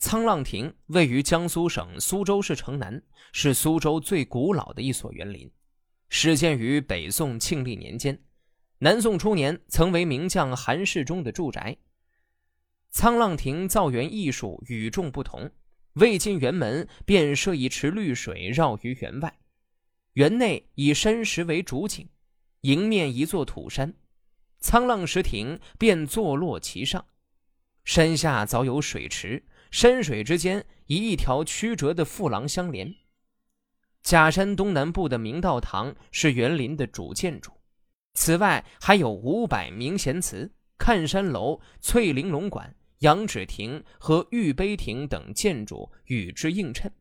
沧浪亭位于江苏省苏州市城南，是苏州最古老的一所园林，始建于北宋庆历年间。南宋初年，曾为名将韩世忠的住宅。沧浪亭造园艺术与众不同，未进园门便设一池绿水绕于园外，园内以山石为主景，迎面一座土山，沧浪石亭便坐落其上。山下早有水池，山水之间以一条曲折的复廊相连。假山东南部的明道堂是园林的主建筑。此外，还有五百名贤祠、看山楼、翠玲珑馆、羊脂亭和玉碑亭等建筑与之映衬。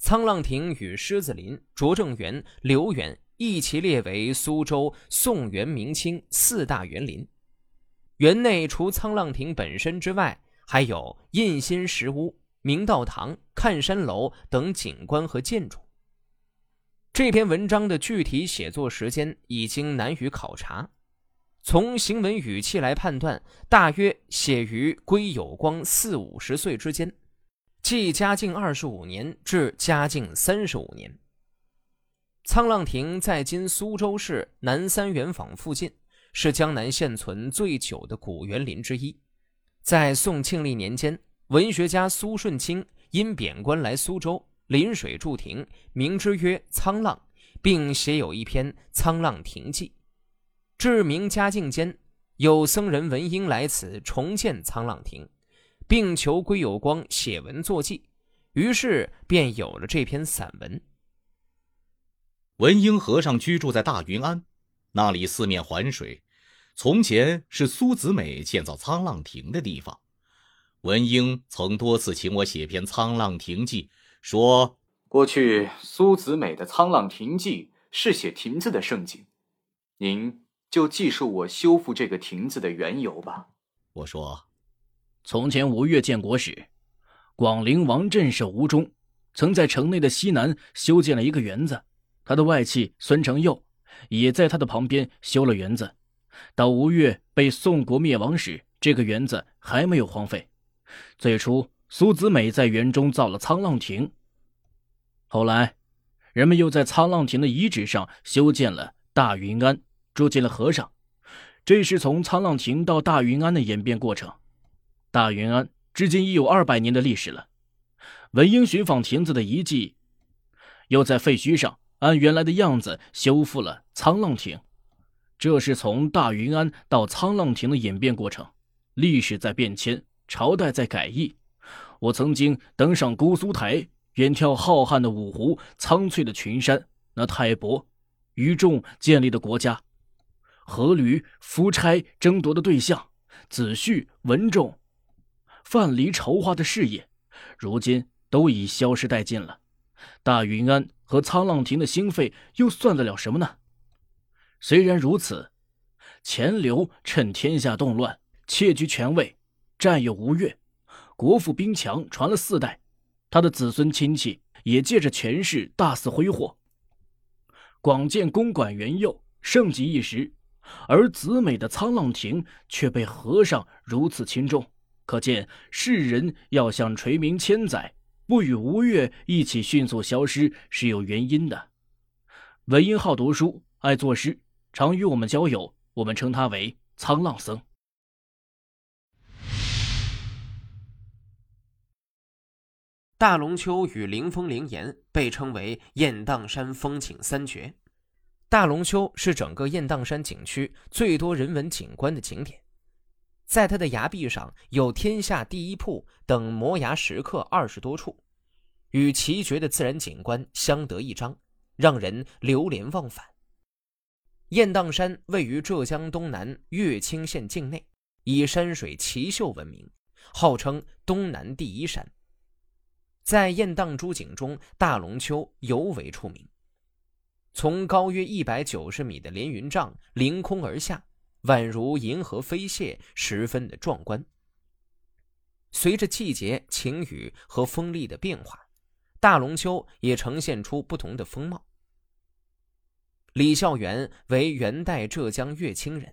沧浪亭与狮子林、拙政园、留园一齐列为苏州宋元明清四大园林。园内除沧浪亭本身之外，还有印心石屋、明道堂、看山楼等景观和建筑。这篇文章的具体写作时间已经难于考察，从行文语气来判断，大约写于归有光四五十岁之间，即嘉靖二十五年至嘉靖三十五年。沧浪亭在今苏州市南三元坊附近，是江南现存最久的古园林之一。在宋庆历年间，文学家苏舜钦因贬官来苏州。临水筑亭，名之曰《沧浪》，并写有一篇《沧浪亭记》。至明嘉靖间，有僧人文英来此重建沧浪亭，并求归有光写文作记，于是便有了这篇散文。文英和尚居住在大云庵，那里四面环水，从前是苏子美建造沧浪亭的地方。文英曾多次请我写篇《沧浪亭记》。说过去苏子美的《沧浪亭记》是写亭子的盛景，您就记述我修复这个亭子的缘由吧。我说，从前吴越建国时，广陵王镇守吴中，曾在城内的西南修建了一个园子，他的外戚孙承佑也在他的旁边修了园子。到吴越被宋国灭亡时，这个园子还没有荒废。最初。苏子美在园中造了沧浪亭，后来，人们又在沧浪亭的遗址上修建了大云庵，住进了和尚。这是从沧浪亭到大云庵的演变过程。大云庵至今已有二百年的历史了。文英寻访亭子的遗迹，又在废墟上按原来的样子修复了沧浪亭。这是从大云庵到沧浪亭的演变过程，历史在变迁，朝代在改易。我曾经登上姑苏台，远眺浩瀚的五湖、苍翠的群山。那泰伯、于仲建立的国家，阖闾、夫差争夺的对象，子胥、文仲、范蠡筹划的事业，如今都已消失殆尽了。大云庵和沧浪亭的兴废，又算得了什么呢？虽然如此，钱镠趁天下动乱，窃居权位，占有吴越。国富兵强，传了四代，他的子孙亲戚也借着权势大肆挥霍，广建公馆园囿，盛极一时。而子美的沧浪亭却被和尚如此轻重，可见世人要想垂名千载，不与吴越一起迅速消失是有原因的。文英好读书，爱作诗，常与我们交友，我们称他为沧浪僧。大龙湫与灵峰灵岩被称为雁荡山风景三绝。大龙湫是整个雁荡山景区最多人文景观的景点，在它的崖壁上有“天下第一瀑”等摩崖石刻二十多处，与奇绝的自然景观相得益彰，让人流连忘返。雁荡山位于浙江东南乐清县境内，以山水奇秀闻名，号称东南第一山。在雁荡诸景中，大龙湫尤为出名。从高约一百九十米的连云帐凌空而下，宛如银河飞泻，十分的壮观。随着季节、晴雨和风力的变化，大龙湫也呈现出不同的风貌。李孝元为元代浙江乐清人，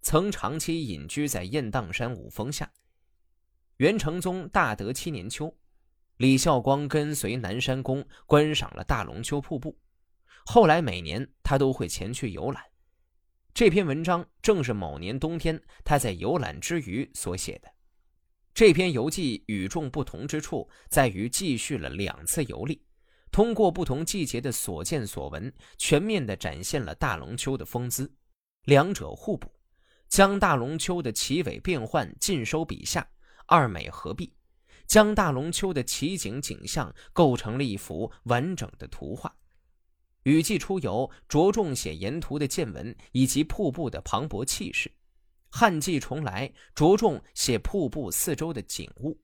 曾长期隐居在雁荡山五峰下。元成宗大德七年秋，李孝光跟随南山公观赏了大龙湫瀑布。后来每年他都会前去游览。这篇文章正是某年冬天他在游览之余所写的。这篇游记与众不同之处在于继续了两次游历，通过不同季节的所见所闻，全面地展现了大龙湫的风姿，两者互补，将大龙湫的奇伟变幻尽收笔下，二美合璧，将大龙湫的奇景景象构成了一幅完整的图画。雨季出游，着重写沿途的见闻以及瀑布的磅礴气势。旱季重来，着重写瀑布四周的景物。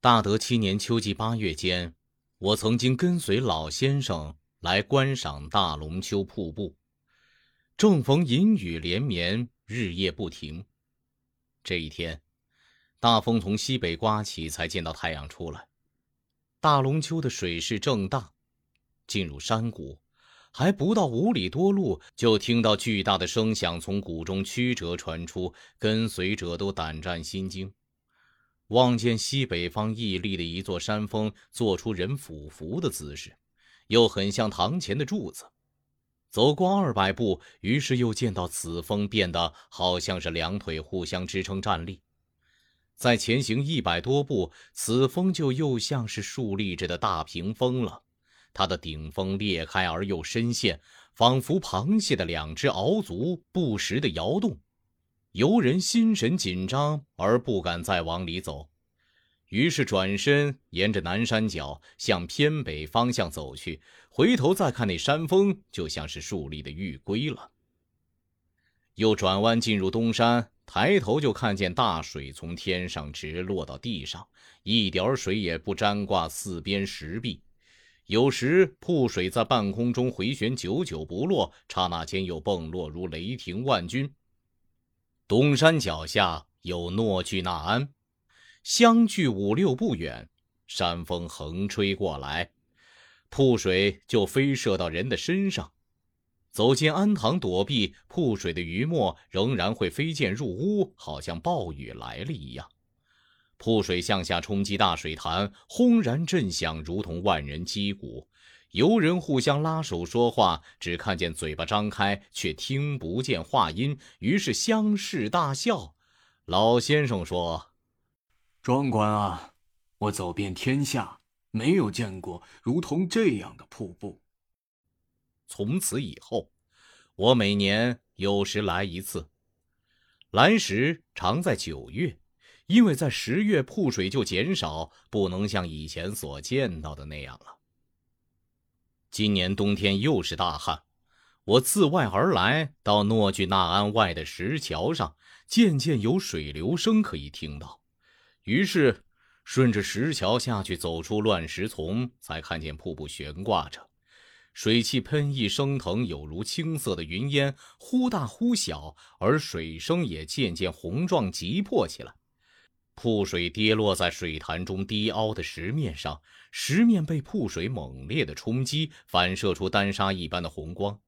大德七年秋季八月间，我曾经跟随老先生来观赏大龙湫瀑布，正逢阴雨连绵，日夜不停。这一天，大风从西北刮起，才见到太阳出来。大龙湫的水势正大，进入山谷。还不到五里多路，就听到巨大的声响从谷中曲折传出，跟随者都胆战心惊。望见西北方屹立的一座山峰，做出人俯伏的姿势，又很像堂前的柱子。走过二百步，于是又见到此峰变得好像是两腿互相支撑站立。再前行一百多步，此峰就又像是竖立着的大屏风了。它的顶峰裂开而又深陷，仿佛螃蟹的两只鳌足不时的摇动，游人心神紧张而不敢再往里走，于是转身沿着南山脚向偏北方向走去。回头再看那山峰，就像是竖立的玉龟了。又转弯进入东山，抬头就看见大水从天上直落到地上，一点水也不沾挂四边石壁。有时瀑水在半空中回旋，久久不落，刹那间又迸落如雷霆万钧。东山脚下有诺巨那安，相距五六步远，山风横吹过来，瀑水就飞射到人的身上。走进庵堂躲避瀑水的余墨，仍然会飞溅入屋，好像暴雨来了一样。瀑水向下冲击大水潭，轰然震响，如同万人击鼓。游人互相拉手说话，只看见嘴巴张开，却听不见话音，于是相视大笑。老先生说：“壮观啊！我走遍天下，没有见过如同这样的瀑布。”从此以后，我每年有时来一次，来时常在九月。因为在十月瀑水就减少，不能像以前所见到的那样了。今年冬天又是大旱，我自外而来，到诺巨纳安外的石桥上，渐渐有水流声可以听到。于是顺着石桥下去，走出乱石丛，才看见瀑布悬挂着，水汽喷溢升腾，有如青色的云烟，忽大忽小，而水声也渐渐洪壮急迫起来。瀑水跌落在水潭中低凹的石面上，石面被瀑水猛烈的冲击，反射出丹砂一般的红光。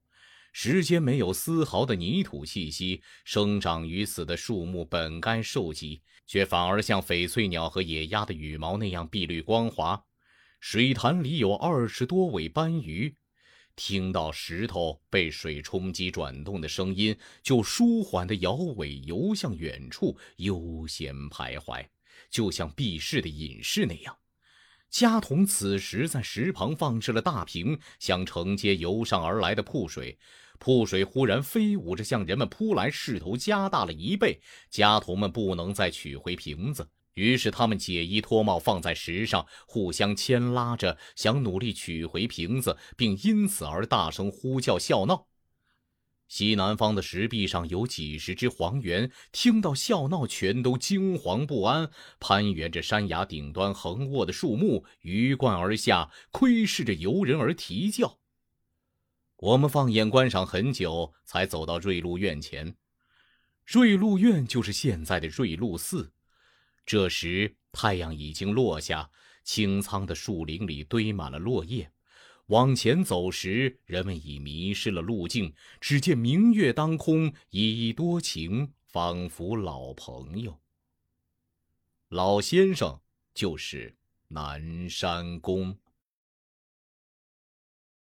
石间没有丝毫的泥土气息，生长于此的树木本该受击，却反而像翡翠鸟和野鸭的羽毛那样碧绿光滑。水潭里有二十多尾斑鱼。听到石头被水冲击转动的声音，就舒缓地摇尾游向远处，悠闲徘徊，就像避世的隐士那样。家童此时在石旁放置了大瓶，想承接游上而来的瀑水。瀑水忽然飞舞着向人们扑来，势头加大了一倍。家童们不能再取回瓶子。于是他们解衣脱帽，放在石上，互相牵拉着，想努力取回瓶子，并因此而大声呼叫笑闹。西南方的石壁上有几十只黄猿，听到笑闹，全都惊惶不安，攀援着山崖顶端横卧的树木，鱼贯而下，窥视着游人而啼叫。我们放眼观赏很久，才走到瑞鹿院前。瑞鹿院就是现在的瑞鹿寺。这时，太阳已经落下，清苍的树林里堆满了落叶。往前走时，人们已迷失了路径。只见明月当空，依依多情，仿佛老朋友。老先生就是南山公。